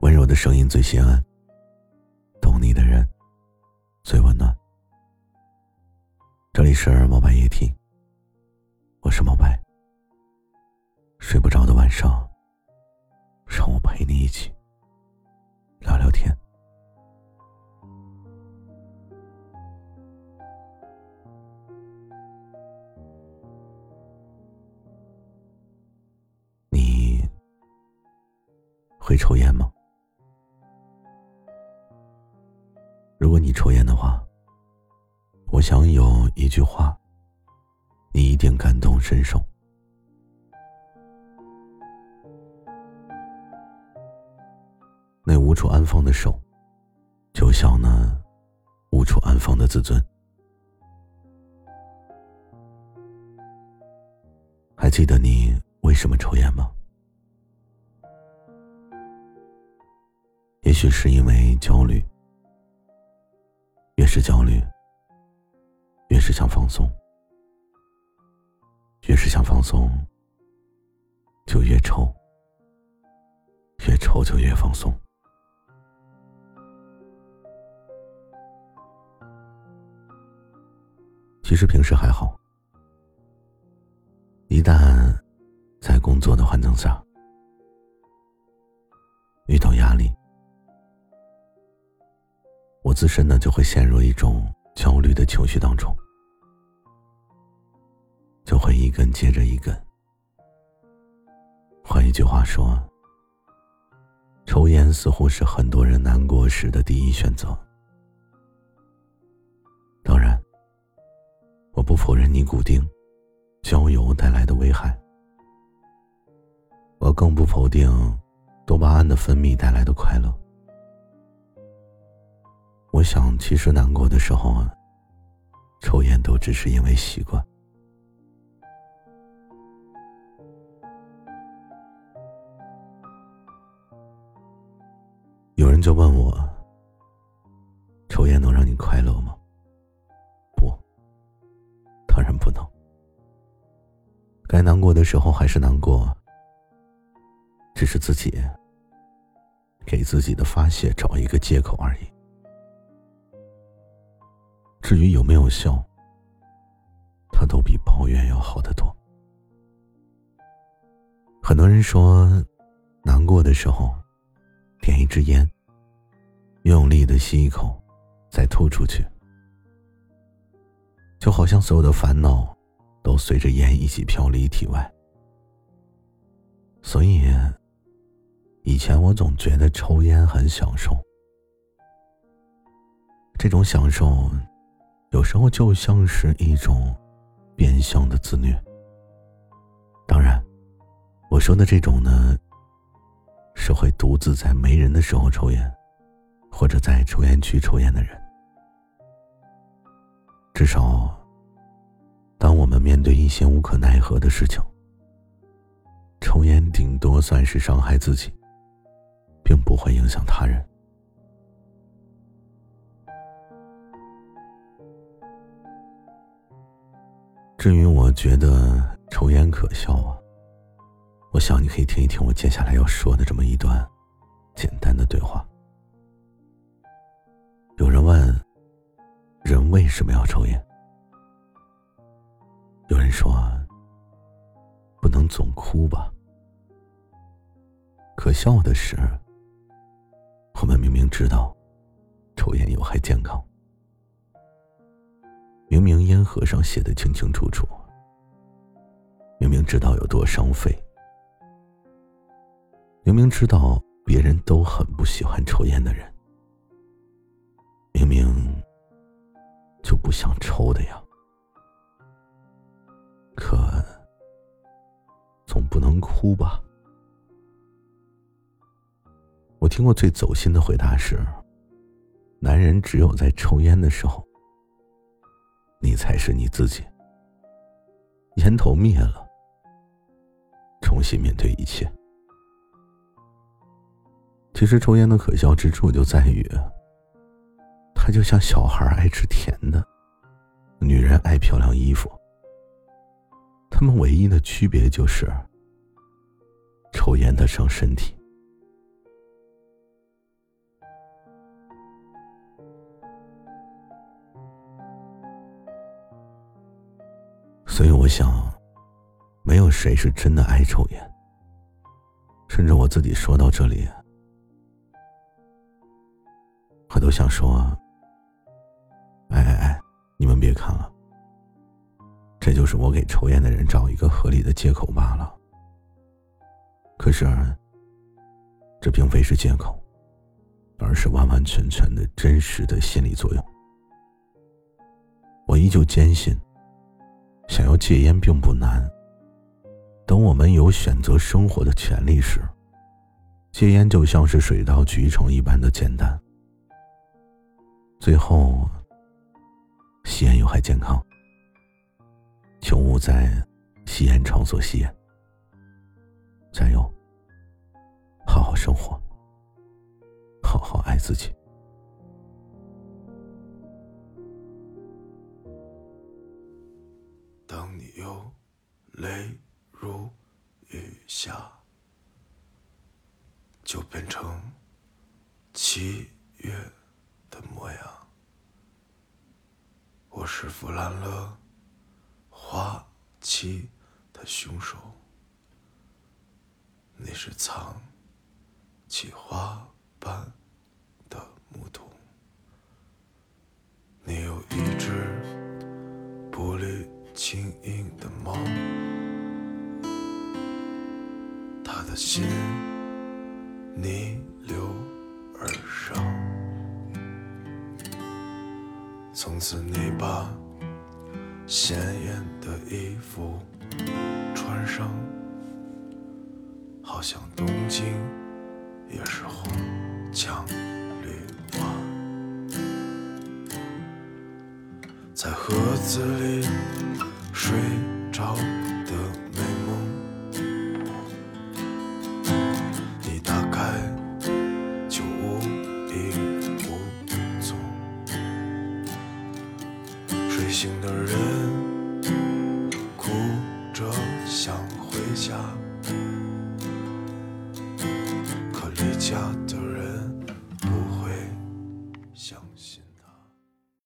温柔的声音最心安，懂你的人最温暖。这里是毛白夜听，我是毛白。睡不着的晚上，让我陪你一起聊聊天。会抽烟吗？如果你抽烟的话，我想有一句话，你一定感同身受。那无处安放的手，就像那无处安放的自尊。还记得你为什么抽烟吗？也许是因为焦虑。越是焦虑，越是想放松；越是想放松，就越抽；越抽就越放松。其实平时还好，一旦在工作的环境下自身呢，就会陷入一种焦虑的情绪当中，就会一根接着一根。换一句话说，抽烟似乎是很多人难过时的第一选择。当然，我不否认尼古丁、焦油带来的危害，我更不否定多巴胺的分泌带来的快乐。我想，其实难过的时候啊，抽烟都只是因为习惯。有人就问我：抽烟能让你快乐吗？不，当然不能。该难过的时候还是难过，只是自己给自己的发泄找一个借口而已。至于有没有效，它都比抱怨要好得多。很多人说，难过的时候，点一支烟，用力的吸一口，再吐出去，就好像所有的烦恼都随着烟一起飘离体外。所以，以前我总觉得抽烟很享受，这种享受。有时候就像是一种变相的自虐。当然，我说的这种呢，是会独自在没人的时候抽烟，或者在抽烟区抽烟的人。至少，当我们面对一些无可奈何的事情，抽烟顶多算是伤害自己，并不会影响他人。至于我觉得抽烟可笑啊，我想你可以听一听我接下来要说的这么一段简单的对话。有人问：人为什么要抽烟？有人说：不能总哭吧。可笑的是，我们明明知道抽烟有害健康。明明烟盒上写的清清楚楚，明明知道有多伤肺，明明知道别人都很不喜欢抽烟的人，明明就不想抽的呀，可总不能哭吧？我听过最走心的回答是：男人只有在抽烟的时候。你才是你自己。烟头灭了，重新面对一切。其实抽烟的可笑之处就在于，它就像小孩爱吃甜的，女人爱漂亮衣服。他们唯一的区别就是，抽烟的伤身体。所以我想，没有谁是真的爱抽烟。甚至我自己说到这里，我都想说：“哎哎哎，你们别看了，这就是我给抽烟的人找一个合理的借口罢了。”可是，这并非是借口，而是完完全全的真实的心理作用。我依旧坚信。想要戒烟并不难。等我们有选择生活的权利时，戒烟就像是水到渠成一般的简单。最后，吸烟有害健康，请勿在吸烟场所吸烟。加油，好好生活，好好爱自己。泪如雨下，就变成七月的模样。我是弗兰勒花期的凶手，你是藏起花瓣的牧童。你有一只玻璃轻盈的猫。的心逆流而上，从此你把鲜艳的衣服穿上，好像东京也是红墙绿在盒子里睡着的美梦，你打开就无影无踪。睡醒的人哭着想回家，可离家。